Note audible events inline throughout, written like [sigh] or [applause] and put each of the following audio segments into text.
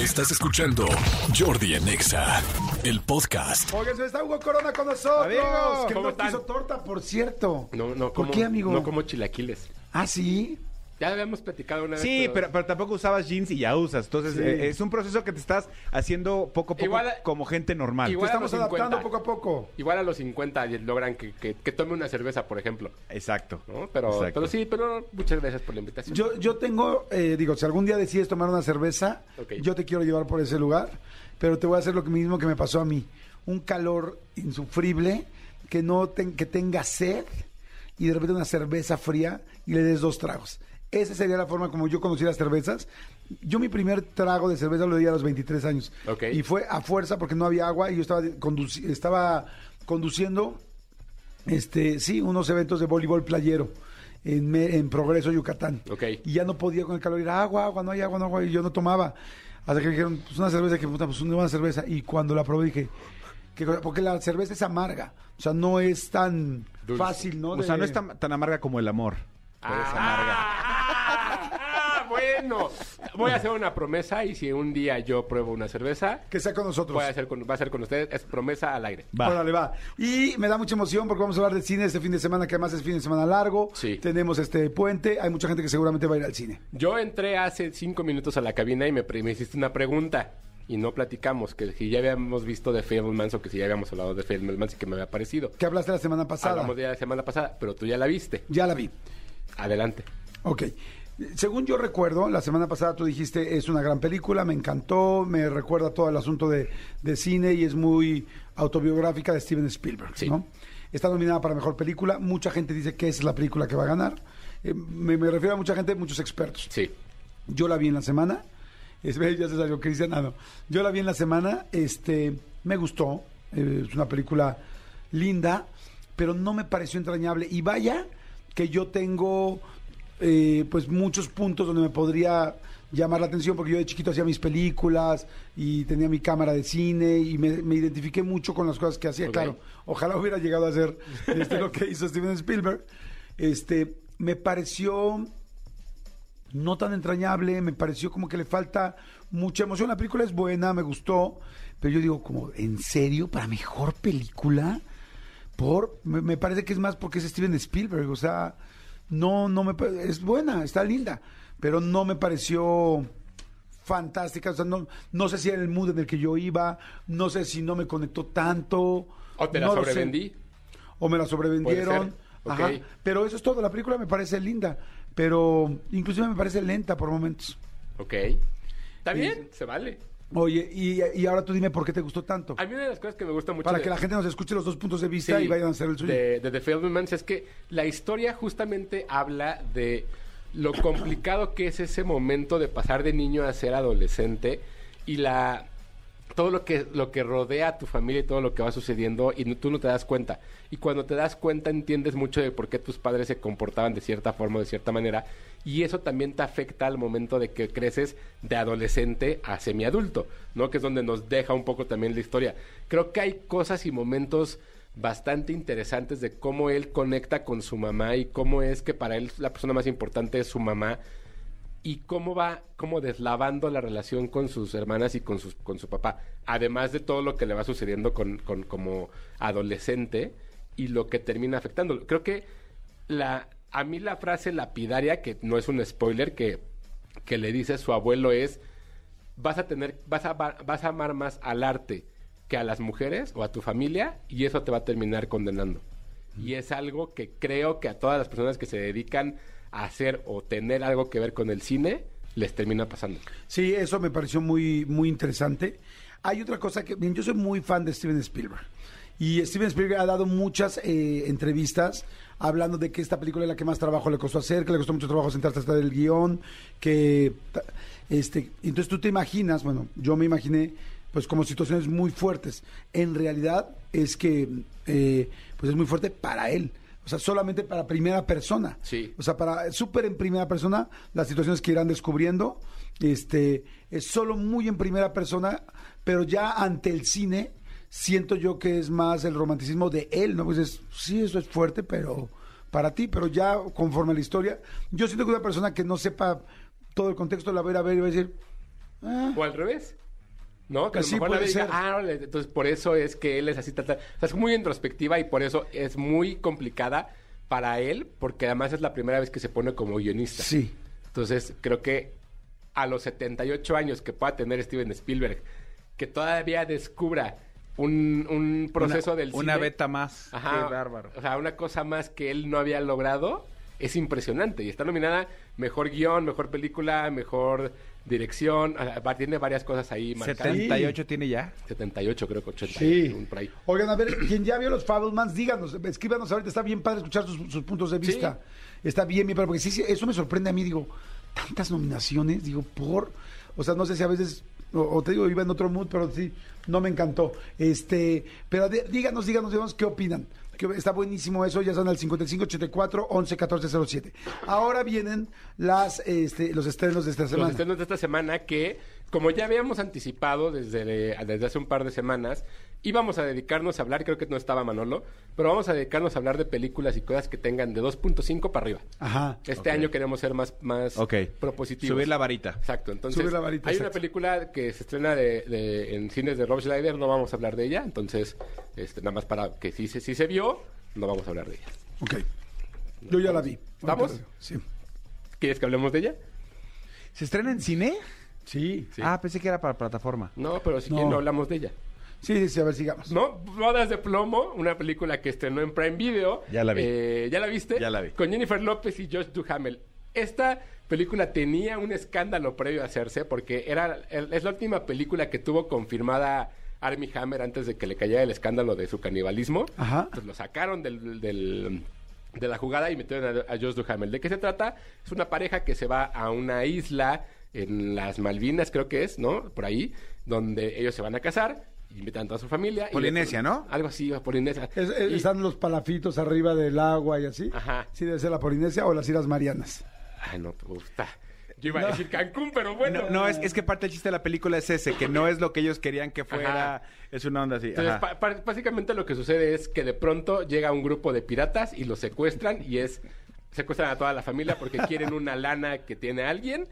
Estás escuchando Jordi en Exa, el podcast. Oigan, se está Hugo Corona con nosotros. Amigos, que ¿cómo no están? quiso torta, por cierto. No, no, ¿Por como, qué, amigo? No como chilaquiles. Ah, sí. Ya habíamos platicado una vez. Sí, pero, pero tampoco usabas jeans y ya usas. Entonces, Sí. eh, es un proceso que te estás haciendo poco a poco Igual a- como gente normal. Te Igual- a estamos los 50. adaptando poco a poco. Igual a los 50 y logran que, que, que tome una cerveza, por ejemplo. Exacto. ¿no? Pero, Exacto. pero sí, pero muchas gracias por la invitación. Yo, yo tengo, eh, digo, si algún día decides tomar una cerveza, yo te quiero llevar por ese lugar, pero te voy a hacer lo que mismo que me pasó a mí. Un calor insufrible, que no ten- que tenga sed y de repente una cerveza fría y le des dos tragos. Esa sería la forma como yo conocí las cervezas. Yo mi primer trago de cerveza lo di a los 23 años. Ok. Y fue a fuerza porque no había agua y yo estaba, conduci- estaba conduciendo este, sí, unos eventos de voleibol playero en, Me- en Progreso, Yucatán. Ok. Y ya no podía con el calor ir, agua, agua, no hay agua, no agua, y yo no tomaba. Hasta que me dijeron, pues una cerveza, que puta, pues una cerveza. Y cuando la probé dije, ¿qué cosa? porque la cerveza es amarga, o sea, no es tan Dulce. fácil, ¿no? O sea, no es tan, tan amarga como el amor. pero es amarga. Bueno. Voy a hacer una promesa y si un día yo pruebo una cerveza, Que sea con nosotros. voy a hacer con, va a ser con ustedes. Es promesa al aire. Va. Órale, va. Y me da mucha emoción porque vamos a hablar de cine este fin de semana, que además es fin de semana largo. Sí. Tenemos este puente, hay mucha gente que seguramente va a ir al cine. Yo entré hace cinco minutos a la cabina y me, me hiciste una pregunta. Y no platicamos, que si ya habíamos visto de Fablemans o que si ya habíamos hablado de Fablemans y que me había parecido. Que hablaste la semana pasada. Hablamos de la semana pasada, pero tú ya la viste. Ya la vi. Adelante. Ok. Según yo recuerdo, la semana pasada tú dijiste es una gran película, me encantó, me recuerda todo el asunto de, de cine y es muy autobiográfica de Steven Spielberg, Sí. ¿no? Está nominada para mejor película, mucha gente dice que es la película que va a ganar. Eh, me, me refiero a mucha gente, muchos expertos. Sí. Yo la vi en la semana. [laughs] Es, ya se salió Cristian. ah, no. Yo la vi en la semana. Este, me gustó. eh, es una película linda, pero no me pareció entrañable. Y vaya que yo tengo eh, pues muchos puntos donde me podría llamar la atención porque yo de chiquito hacía mis películas y tenía mi cámara de cine y me, me identifiqué mucho con las cosas que hacía. Claro, ojalá hubiera llegado a hacer este, lo que hizo Steven Spielberg. Este, me pareció no tan entrañable, me pareció como que le falta mucha emoción. La película es buena, me gustó, pero yo digo, como, ¿en serio? ¿Para mejor película? Por, me, me parece que es más porque es Steven Spielberg, o sea, no, no me, es buena, está linda, pero no me pareció fantástica, o sea, no, no sé si era el mood en el que yo iba, no sé si no me conectó tanto. ¿O te la no sobrevendí? O me la sobrevendieron. Ajá. Pero eso es todo. La película me parece linda. Pero inclusive me parece lenta por momentos. Ok. Está bien, se vale. Oye, y, y ahora tú dime por qué te gustó tanto. A mí una de las cosas que me gusta mucho... Para de- que la gente nos escuche los dos puntos de vista Sí, y vayan a hacer el suyo. De, de The Fablemans es que la historia justamente habla de lo complicado que es ese momento de pasar de niño a ser adolescente y la todo lo que lo que rodea a tu familia y todo lo que va sucediendo y no- tú no te das cuenta y cuando te das cuenta entiendes mucho de por qué tus padres se comportaban de cierta forma o de cierta manera y eso también te afecta al momento de que creces de adolescente a semiadulto, ¿no? Que es donde nos deja un poco también la historia. Creo que hay cosas y momentos bastante interesantes de cómo él conecta con su mamá y cómo es que para él la persona más importante es su mamá y cómo va como deslavando la relación con sus hermanas y con, sus, con su papá. Además de todo lo que le va sucediendo con, con- como adolescente y lo que termina afectándolo. Creo que la, a mí la frase lapidaria, que no es un spoiler, que, que le dice su abuelo es, vas a tener, vas a, va- vas a amar más al arte que a las mujeres o a tu familia y eso te va a terminar condenando. Y es algo que creo que a todas las personas que se dedican hacer o tener algo que ver con el cine, les termina pasando. Sí, eso me pareció muy, muy interesante. Hay otra cosa que, bien, yo soy muy fan de Steven Spielberg. Y Steven Spielberg ha dado muchas eh, entrevistas hablando de que esta película es la que más trabajo le costó hacer, que le costó mucho trabajo sentarse hasta el guion, que este, entonces tú te imaginas, bueno, yo me imaginé pues como situaciones muy fuertes. En realidad es que eh, pues es muy fuerte para él. O sea, solamente para primera persona. Sí. O sea, para súper en primera persona, las situaciones que irán descubriendo, este, es solo muy en primera persona, pero ya ante el cine, siento yo que es más el romanticismo de él, ¿no? Pues es, sí, eso es fuerte, pero para ti, pero ya conforme a la historia, yo siento que una persona que no sepa todo el contexto la va a ir a ver y va a decir, Ah. O al revés. ¿No? Que a lo sí, mejor la puede diga, ser. ah, entonces por eso es que él es así, tal, tal. O sea, es muy introspectiva y por eso es muy complicada para él, porque además es la primera vez que se pone como guionista. Sí. Entonces, creo que a los 78 años que pueda tener Steven Spielberg, que todavía descubra un, un proceso Una- del Una cine, beta más. Ajá, Qué bárbaro. O sea, una cosa más que él no había logrado es impresionante. Y está nominada mejor guion, mejor película, mejor dirección. Tiene varias cosas ahí marcadas. 78 tiene ya. 78, creo que 80. Sí. un por ahí. Oigan, a ver, [clears throat] quien ya vio los Fablemans, díganos, escríbanos ahorita, está bien padre escuchar sus, sus puntos de vista. Está bien, bien, padre, porque sí, sí, eso me sorprende a mí, digo, tantas nominaciones, digo, por, o sea, no sé si a veces, o, o te digo, iba en otro mood, pero sí, no me encantó. Este, pero de- díganos, díganos, díganos, ¿qué opinan? Está buenísimo eso, ya son al 5584 11 14 07. Ahora vienen las, este, los estrenos de esta Los semana. estrenos de esta semana que, como ya habíamos anticipado desde, desde hace un par de semanas, íbamos a dedicarnos a hablar, creo que no estaba Manolo, pero vamos a dedicarnos a hablar de películas y cosas que tengan de 2.5 para arriba. Ajá. Este año queremos ser más, más Ok. propositivos. Subir la varita. Exacto. Entonces, Subir la varita, hay una película que se estrena de, de- en cines de Rob Schneider, no vamos a hablar de ella. Entonces, este, nada más para que si, se- si se vio, no vamos a hablar de ella. Ok. Yo ya la vi. ¿Estamos? Sí. ¿Quieres que hablemos de ella? ¿Se estrena en cine? Sí. Sí. Ah, pensé que era para plataforma. No, pero si No. quieren hablamos de ella. Sí, sí, a ver, sigamos. ¿No? Bodas de Plomo, una película que estrenó en Prime Video. Ya la vi. Eh, ¿Ya la viste? Ya la vi. Con Jennifer López y Josh Duhamel. Esta película tenía un escándalo previo a hacerse porque era el- es la última película que tuvo confirmada Armie Hammer antes de que le cayera el escándalo de su canibalismo. Ajá. Entonces lo sacaron del, del- de la jugada y metieron a, a Josh Duhamel. ¿De qué se trata? Es una pareja que se va a una isla en las Malvinas, creo que es, ¿no? Por ahí, donde ellos se van a casar, invitan a toda su familia. y Polinesia, le- ¿no? Algo así, Polinesia. Es- es- Y- están los palafitos arriba del agua y así. Ajá. Sí, debe ser la Polinesia o las Islas Marianas. Ay, no, te gusta. Yo iba a decir Cancún, pero bueno. No, no, es, es que parte del chiste de la película es ese, que no es lo que ellos querían que fuera. Ajá. Es una onda así. Entonces, ajá. pa- pa- básicamente lo que sucede es que de pronto llega un grupo de piratas y los secuestran y es secuestran a toda la familia porque [laughs] quieren una lana que tiene alguien,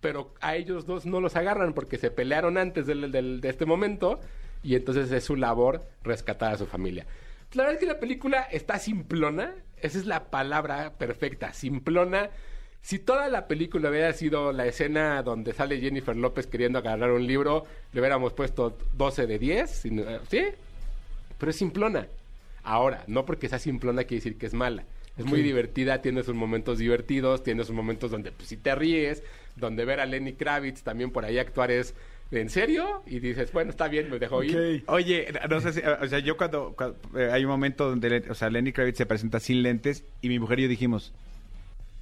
pero a ellos dos no los agarran porque se pelearon antes del- del- de este momento y entonces es su labor rescatar a su familia. La verdad es que la película está simplona, esa es la palabra perfecta, simplona. Si toda la película hubiera sido la escena donde sale Jennifer López queriendo agarrar un libro, le hubiéramos puesto 12 de 10, sin- ¿sí? Pero es simplona. Ahora, no porque sea simplona quiere decir que es mala. Es muy divertida, tiene sus momentos divertidos, tiene sus momentos donde pues, si te ríes, donde ver a Lenny Kravitz también por ahí actuar es ¿en serio? Y dices, bueno, está bien, me dejo ir. Oye, no sé si, o sea, yo cuando, cuando, eh, hay un momento donde, o sea, Lenny Kravitz se presenta sin lentes y mi mujer y yo dijimos,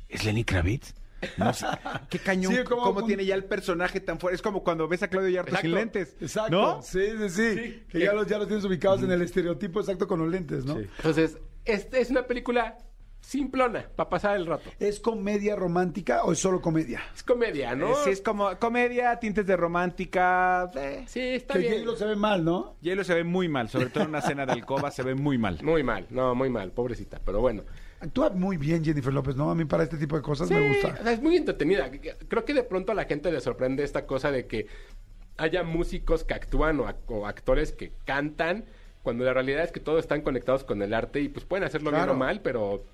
¿es Lenny Kravitz? No sé, [laughs] qué cañón, Sí, como- cómo tiene ya el personaje tan fuerte. Es como cuando ves a Claudio Yarto Exacto. sin lentes, Exacto. ¿no? Sí, sí, sí. Sí. Que ya los, ya los tienes ubicados en el estereotipo exacto con los lentes, ¿no? Sí. Entonces, esta es una película simplona, para pasar el rato. ¿Es comedia romántica o es solo comedia? Es comedia, ¿no? Eh, Sí, es como comedia, tintes de romántica. Eh. Sí, está que bien. J-Lo se ve mal, ¿no? J-Lo se ve muy mal, sobre todo en una cena de alcoba se ve muy mal. Muy mal, no, muy mal, pobrecita, pero bueno. Actúa muy bien Jennifer López, ¿no? A mí para este tipo de cosas me gusta. o sea, es muy entretenida. Creo que de pronto a la gente le sorprende esta cosa de que haya músicos que actúan o, ac- o actores que cantan, cuando la realidad es que todos están conectados con el arte y pues pueden hacerlo Claro. bien o mal, pero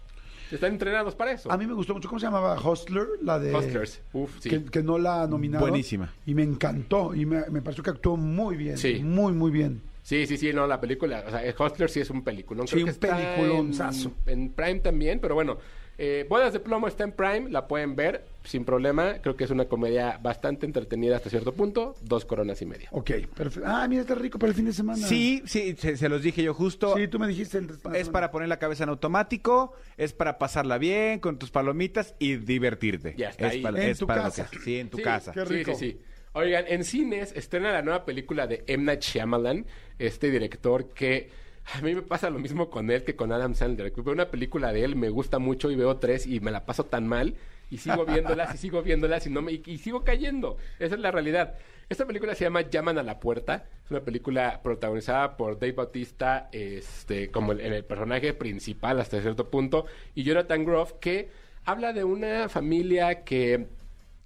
están entrenados para eso. A mí me gustó mucho. ¿Cómo se llamaba? Hustler, la de... Hustlers, uf, sí. Que, que no la nominaron. Buenísima. Y me encantó. Y me, me pareció que actuó muy bien. Sí. Muy, muy bien. Sí, sí, sí, no, la película, o sea, Hustler sí es un película. Sí, un peliculonzazo. En, en Prime también, pero bueno, eh, Bodas de Plomo está en Prime, la pueden ver sin problema. Creo que es una comedia bastante entretenida hasta cierto punto, dos coronas y media. Ok, perfecto. Ah, mira, está rico para el fin de semana. Sí, sí, se, se los dije yo justo. Sí, tú me dijiste. el- Es para poner la cabeza en automático, es para pasarla bien con tus palomitas y divertirte. Ya está es ahí. para, En es tu para lo casa. que- sí, en tu Sí, casa. qué Sí, rico. sí, sí. Oigan, en cines estrena la nueva película de M. Night Shyamalan, este director que a mí me pasa lo mismo con él que con Adam Sandler. Una película de él, me gusta mucho y veo tres y me la paso tan mal y sigo viéndolas y sigo viéndolas y, no me, y, sigo cayendo. Esa es la realidad. Esta película se llama Llaman a la Puerta. Es una película protagonizada por Dave Bautista este, como el, el personaje principal hasta cierto punto y Jonathan Groff que habla de una familia que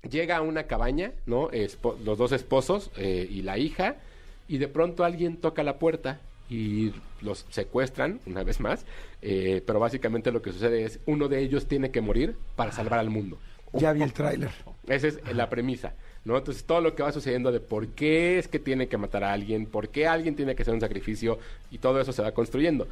llega a una cabaña, ¿no? Los dos esposos eh, y la hija, y de pronto alguien toca la puerta y los secuestran una vez más, eh, pero básicamente lo que sucede es uno de ellos tiene que morir para salvar al mundo. Ya vi el tráiler. Esa es la premisa, ¿no? Entonces todo lo que va sucediendo de por qué es que tiene que matar a alguien, por qué alguien tiene que hacer un sacrificio y todo eso se va construyendo.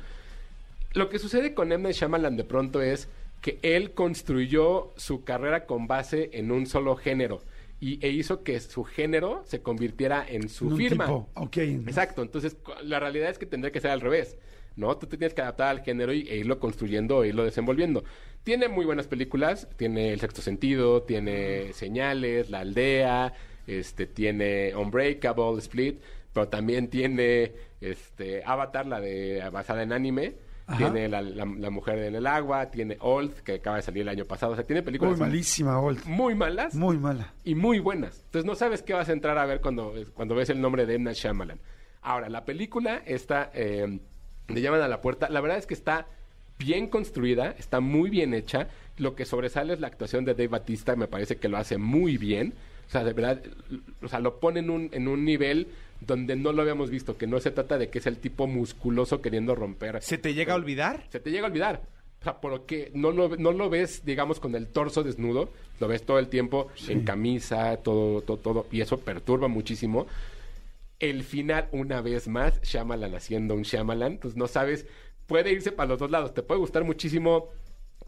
Lo que sucede con M. Shyamalan de pronto es que él construyó su carrera con base en un solo género y, e hizo que su género se convirtiera en su un firma. tipo, ok. Exacto, entonces la realidad es que tendría que ser al revés, ¿no? Tú te tienes que adaptar al género y, e irlo construyendo e irlo desenvolviendo. Tiene muy buenas películas, tiene El Sexto Sentido, tiene Señales, La Aldea, este, tiene Unbreakable, Split, pero también tiene este, Avatar, la de basada en anime, Ajá. tiene la, la- La Mujer en el Agua, tiene Old, que acaba de salir el año pasado, o sea, tiene películas Muy malísima, Old. muy malas Muy mala. y muy buenas. Entonces no sabes qué vas a entrar a ver cuando, cuando ves el nombre de. Night Shyamalan. Ahora, la película está... Eh, le llaman a la puerta. La verdad es que está bien construida, está muy bien hecha. Lo que sobresale es la actuación de Dave Batista, me parece que lo hace muy bien. O sea, de verdad, o sea, lo pone en un, en un nivel donde no lo habíamos visto, que no se trata de que es el tipo musculoso queriendo romper. ¿Se te llega a olvidar? Se te llega a olvidar. O sea, porque no lo, no lo ves, digamos, con el torso desnudo, lo ves todo el tiempo en camisa, todo, todo, todo, y eso perturba muchísimo. El final, una vez más, Shyamalan haciendo un Shyamalan, pues no sabes, puede irse para los dos lados. Te puede gustar muchísimo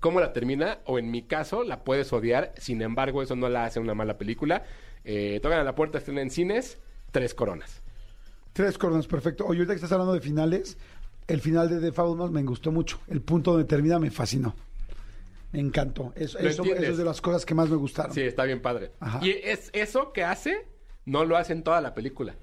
cómo la termina, o en mi caso, la puedes odiar. Sin embargo, eso no la hace una mala película. Eh, tocan a la puerta, estén en cines, tres coronas. Tres coronas, perfecto. Oye, ahorita que estás hablando de finales, el final de The Fablemans me gustó mucho. El punto donde termina me fascinó. Me encantó. Eso, ¿Lo eso, eso es de las cosas que más me gustaron. Sí, está bien padre. Ajá. Y es eso que hace, no lo hace en toda la película.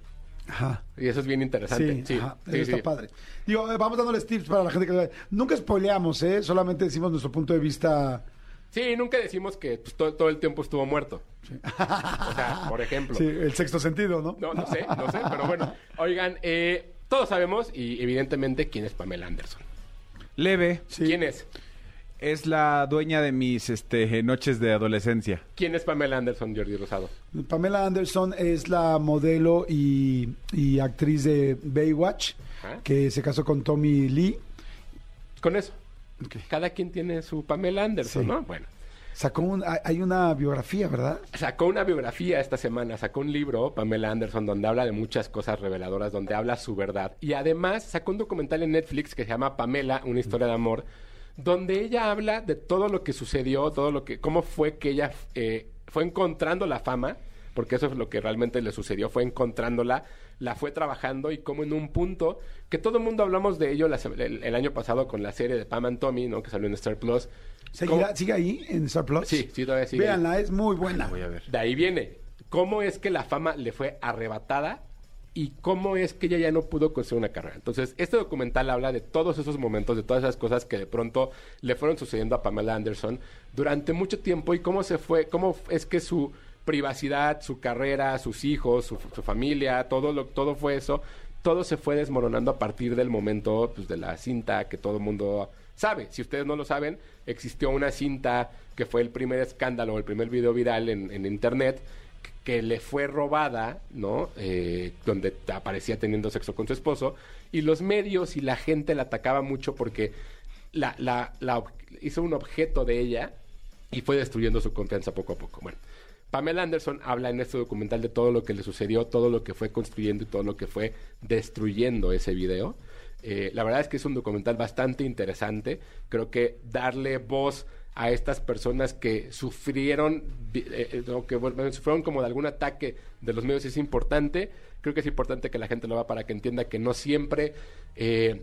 Ajá. Y eso es bien interesante. Sí, Sí, ajá, sí, eso está sí. padre. Digo, eh, vamos dándoles tips para la gente que... Nunca spoileamos, ¿eh? Solamente decimos nuestro punto de vista... Sí, nunca decimos que pues, todo, todo el tiempo estuvo muerto. O sea, por ejemplo. Sí, el sexto sentido, ¿no? No, no sé, no sé, pero bueno. Oigan, eh, todos sabemos y evidentemente quién es Pamela Anderson. Leve. Sí. ¿Quién es? Es la dueña de mis este, noches de adolescencia. ¿Quién es Pamela Anderson, Jordi Rosado? Pamela Anderson es la modelo y, y actriz de Baywatch, que se casó con Tommy Lee. Con eso. Cada quien tiene su Pamela Anderson, Sí. ¿no? Bueno. Sacó un, hay- hay una biografía, ¿verdad? Sacó una biografía esta semana, sacó un libro, Pamela Anderson, donde habla de muchas cosas reveladoras, donde habla su verdad. Y además sacó un documental en Netflix que se llama Pamela, una historia de amor, donde ella habla de todo lo que sucedió, todo lo que, cómo fue que ella eh, fue encontrando la fama, porque eso es lo que realmente le sucedió, fue encontrándola, la fue trabajando y como en un punto, que todo el mundo hablamos de ello la el, el año pasado con la serie de Pam and Tommy, ¿no? Que salió en Star Plus. ¿Seguirá- ¿Cómo- ¿Sigue ahí en Star Plus? Sí, sí, todavía sigue ahí. Véanla, es muy buena. Voy a ver. De ahí viene. ¿Cómo es que la fama le fue arrebatada y cómo es que ella ya no pudo construir una carrera? Entonces, este documental habla de todos esos momentos, de todas esas cosas que de pronto le fueron sucediendo a Pamela Anderson durante mucho tiempo y cómo se fue, cómo es que su privacidad, su carrera, sus hijos, su, familia, todo lo, todo fue eso, todo se fue desmoronando a partir del momento pues, de la cinta que todo el mundo sabe. Si ustedes no lo saben, existió una cinta que fue el primer escándalo, el primer video viral en, en internet que le fue robada, ¿no? Eh, donde aparecía teniendo sexo con su esposo y los medios y la gente la atacaba mucho porque la, la, la hizo un objeto de ella y fue destruyendo su confianza poco a poco. Bueno, Pamela Anderson habla en este documental de todo lo que le sucedió, todo lo que fue construyendo y todo lo que fue destruyendo ese video. Eh, la verdad es que es un documental bastante interesante. Creo que darle voz a estas personas que sufrieron, eh, eh, que sufrieron como de algún ataque de los medios es importante. Creo que es importante que la gente lo vea para que entienda que no siempre, eh,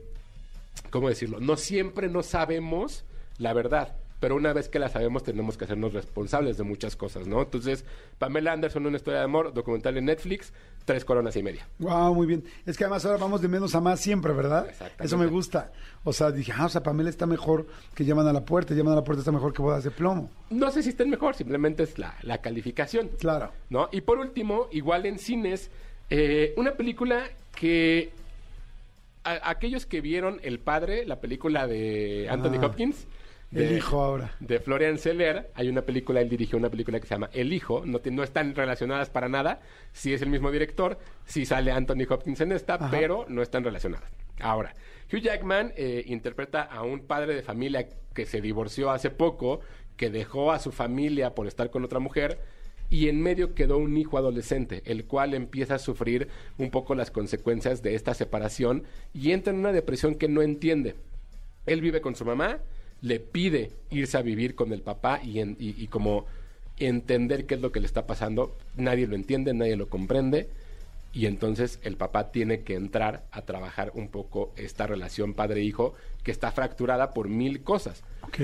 ¿cómo decirlo? No siempre no sabemos la verdad. Pero una vez que la sabemos, tenemos que hacernos responsables de muchas cosas, ¿no? Entonces, Pamela Anderson, una historia de amor, documental en Netflix, tres coronas y media. Wow, muy bien. Es que además ahora vamos de menos a más siempre, ¿verdad? Exactamente. Eso me gusta. O sea, dije, ah, o sea, Pamela está mejor que llaman a la puerta, llaman a la puerta está mejor que bodas de plomo. No sé si estén mejor, simplemente es la, la calificación. Claro. ¿no? Y por último, igual en cines, eh, una película que a- aquellos que vieron El Padre, la película de Anthony Ah. Hopkins, El hijo ahora. De Florian Seller. Hay una película, él dirigió una película que se llama El hijo. No, no están relacionadas para nada. Sí es el mismo director. Sí sale Anthony Hopkins en esta, Ajá. pero no están relacionadas. Ahora, Hugh Jackman eh, interpreta a un padre de familia que se divorció hace poco, que dejó a su familia por estar con otra mujer y en medio quedó un hijo adolescente, el cual empieza a sufrir un poco las consecuencias de esta separación y entra en una depresión que no entiende. Él vive con su mamá, le pide irse a vivir con el papá y, en- y- y como entender qué es lo que le está pasando. Nadie lo entiende, nadie lo comprende. Y entonces el papá tiene que entrar a trabajar un poco esta relación padre-hijo que está fracturada por mil cosas. Ok.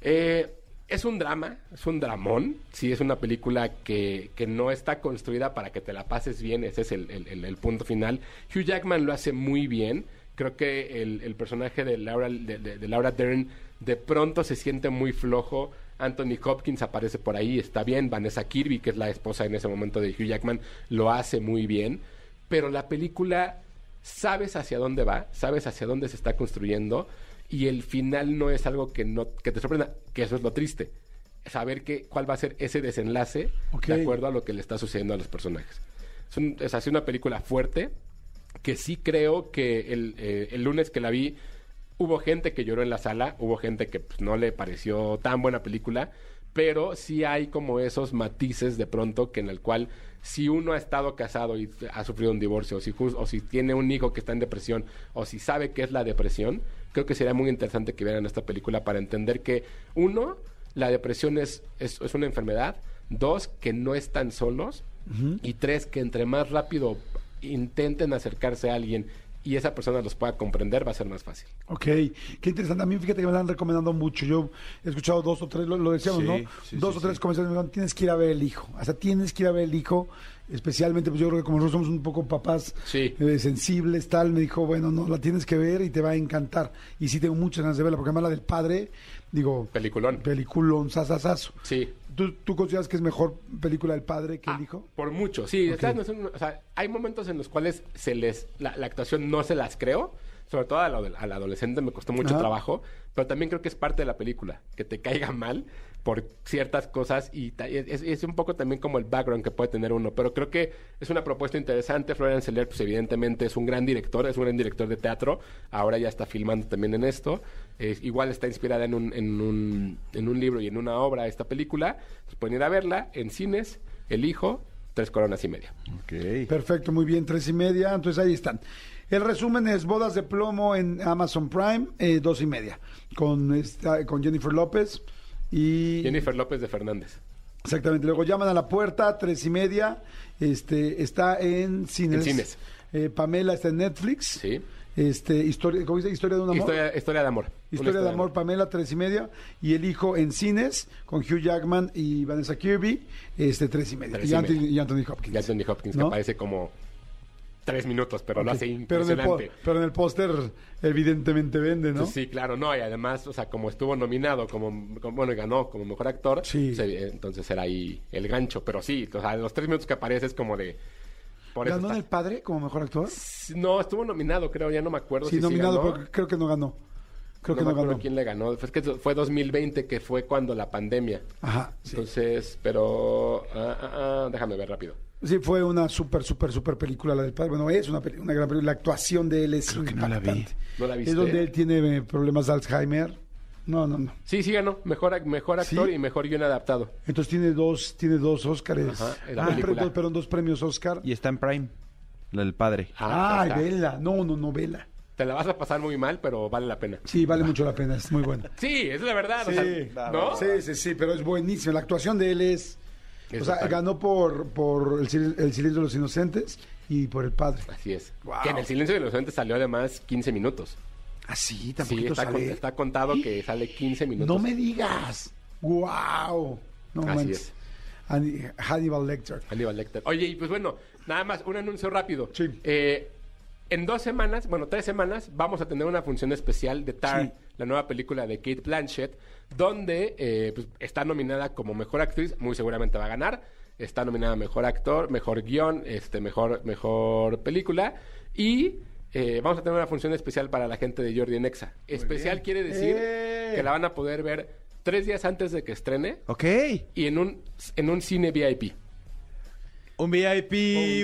Eh, es un drama, es un dramón. Sí, es una película que, que no está construida para que te la pases bien. Ese es el, el- el- punto final. Hugh Jackman lo hace muy bien. Creo que el, el personaje de Laura, de, de- de Laura Dern de pronto se siente muy flojo. Anthony Hopkins aparece por ahí, está bien. Vanessa Kirby, que es la esposa en ese momento de Hugh Jackman, lo hace muy bien. Pero la película sabes hacia dónde va, sabes hacia dónde se está construyendo y el final no es algo que no que te sorprenda, que eso es lo triste. Saber que, cuál va a ser ese desenlace de acuerdo a lo que le está sucediendo a los personajes. Es, un- es así una película fuerte que sí creo que el, eh, el lunes que la vi hubo gente que lloró en la sala, hubo gente que pues, no le pareció tan buena película, pero sí hay como esos matices de pronto que en el cual si uno ha estado casado y ha sufrido un divorcio, o si, jus- o si tiene un hijo que está en depresión, o si sabe qué es la depresión, creo que sería muy interesante que vieran esta película para entender que, uno, la depresión es, es, es una enfermedad, dos, que no están solos, y tres, que entre más rápido intenten acercarse a alguien y esa persona los pueda comprender, va a ser más fácil. Ok, qué interesante. A mí fíjate que me la han recomendado mucho. Yo he escuchado dos o tres, lo, lo decíamos, Sí, ¿no? sí, dos sí, o tres sí. comentarios me dijeron, tienes que ir a ver el hijo. Hasta tienes que ir a ver el hijo. Especialmente, pues yo creo que como nosotros somos un poco papás Sí. eh, sensibles, tal, me dijo, bueno, no, la tienes que ver y te va a encantar. Y sí tengo muchas ganas de verla, porque además la del padre, digo, Peliculón. peliculón, sasasazo. Sí. ¿Tú, ¿Tú consideras que es mejor película del padre que Ah, el hijo? Por mucho, sí. Ok. estas no son- o sea, hay momentos en los cuales se les la, la actuación no se las creo. Sobre todo a la, adolescente me costó mucho Ajá. trabajo, pero también creo que es parte de la película, que te caiga mal por ciertas cosas y es, es un poco también como el background que puede tener uno, pero creo que es una propuesta interesante. Florian Seller, pues evidentemente es un gran director, es un gran director de teatro, ahora ya está filmando también en esto, Eh, igual está inspirada en un, en, un, en un libro y en una obra esta película, pues pueden ir a verla en cines, El Hijo, tres coronas y media. Ok. Perfecto, muy bien, tres y media, entonces ahí están. El resumen es Bodas de Plomo en Amazon Prime, eh, dos y media, con, esta, con Jennifer López y... Jennifer López de Fernández. Exactamente, luego llaman a la puerta, tres y media, este, está en cines. En cines. Eh, Pamela está en Netflix. Sí. Este, historia, ¿cómo dice? Historia de un amor. Historia, historia de amor. Historia de amor, Pamela, tres y media. Y El Hijo en cines, con Hugh Jackman y Vanessa Kirby, este, tres y media. Tres y, y Anthony, media. y Anthony Hopkins. Y Anthony Hopkins, ¿No? que aparece como tres minutos, pero lo hace impresionante. pero en el póster, evidentemente vende, ¿no? Sí, claro, no, y además, o sea, como estuvo nominado, como, como- bueno, y ganó como mejor actor, Sí. eh, entonces era ahí el gancho, pero sí, o sea, los tres minutos que aparece es como de... Por ¿Ganó en el padre como mejor actor? No, estuvo nominado, creo, ya no me acuerdo Sí, si nominado, ganó. pero creo que no ganó. Creo no que me no acuerdo ganó. quién le ganó. Fue, que fue 2020, que fue cuando la pandemia. Ajá. Sí. Entonces, pero... ah, ah, ah, déjame ver rápido. Sí, fue una súper, súper, súper película la del padre. Bueno, es una, una gran película. La actuación de él es Creo que no la vi. impactante. ¿No la viste? Es donde él tiene eh, problemas de Alzheimer. No, no, no. Sí, sí ganó. Mejor, mejor actor ¿Sí? y mejor guion adaptado. Entonces tiene dos, tiene dos Óscares. La Dos película. pre- dos- perdón, dos premios Óscar. Y está en Prime. La del padre. Ah, Ay, vela. No, no, no, vela. Te la vas a pasar muy mal, pero vale la pena. Sí, vale mucho la pena. Es muy buena. [laughs] Sí, es la verdad. o sea, ¿No? Sí, sí, sí, pero es buenísima. La actuación de él es... O sea, ganó por, por el, sil- el Silencio de los Inocentes y por el padre. Así es. Wow. Que en el silencio de los inocentes salió además 15 minutos. Ah, sí, Sí, está, con- sale. está contado que sale 15 minutos. No me digas. Wow. No Así manches. es. Ani- Hannibal Lecter. Aníbal Lecter. Oye, y pues bueno, nada más, un anuncio rápido. Sí. Eh, en dos semanas, bueno, tres semanas, vamos a tener una función especial de Tar, Sí. la nueva película de Kate Blanchett, donde eh, pues, está nominada como mejor actriz, muy seguramente va a ganar. Está nominada mejor actor, mejor guion, este, mejor, mejor película. Y eh, vamos a tener una función especial para la gente de Jordi en Exa. Especial quiere decir ¡Eh! que la van a poder ver tres días antes de que estrene Ok. y en un, en un cine VIP. Un VIP,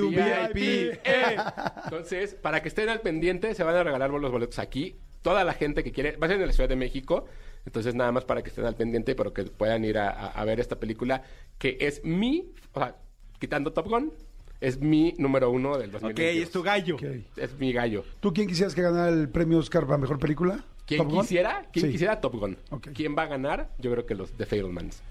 un, VIP. [laughs] ¡Eh! Entonces, para que estén al pendiente, se van a regalar los boletos aquí. Toda la gente que quiere, va a ser en la Ciudad de México. Entonces, nada más para que estén al pendiente, pero que puedan ir a, a- a ver esta película, que es mi, o sea, quitando Top Gun, es mi número uno del Ok, 2022. es tu gallo. Ok. Es mi gallo. ¿Tú quién quisieras que ganara el premio Oscar para mejor película? ¿Quién ¿Top Gun? quisiera? ¿Quién Sí. quisiera Top Gun? Ok. ¿Quién va a ganar? Yo creo que los The Fablemans.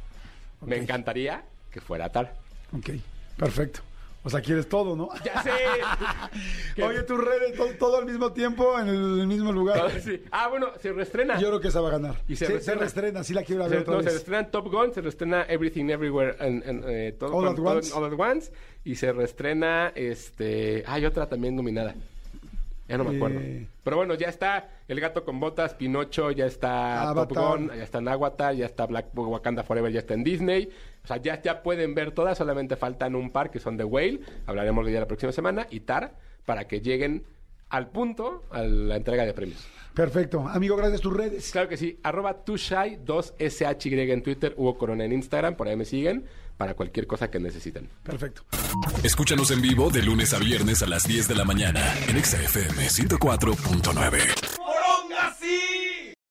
Me Ok. encantaría que fuera tal. Ok, perfecto. O sea, quieres todo, ¿no? ¡Ya sé! [laughs] Oye, tus redes, todo, todo al mismo tiempo, en el, mismo lugar. Sí. Ah, bueno, se reestrena. Yo creo que esa va a ganar. Y se Sí, reestrena. reestrena, sí la quiero ver Se, otra no, se vez. reestrena Top Gun, se reestrena Everything Everywhere en, eh, todo, All con- at todo- Once. All at Once, y se reestrena este hay otra también nominada ya no me acuerdo Eh. pero bueno ya está El Gato con Botas Pinocho ya está Top Avatar. Gun ya está Avatar ya está Black Wakanda Forever ya está en Disney o sea ya, ya pueden ver todas solamente faltan un par que son The Whale hablaremos de ella la próxima semana y Tar para que lleguen al punto a la entrega de premios Perfecto. Amigo, gracias tus redes. Claro que sí. Arroba tushai 2SHY en Twitter, Hugo Corona en Instagram. Por ahí me siguen para cualquier cosa que necesiten. Perfecto. Escúchanos en vivo de lunes a viernes a las 10 de la mañana en Exa FM 104.9.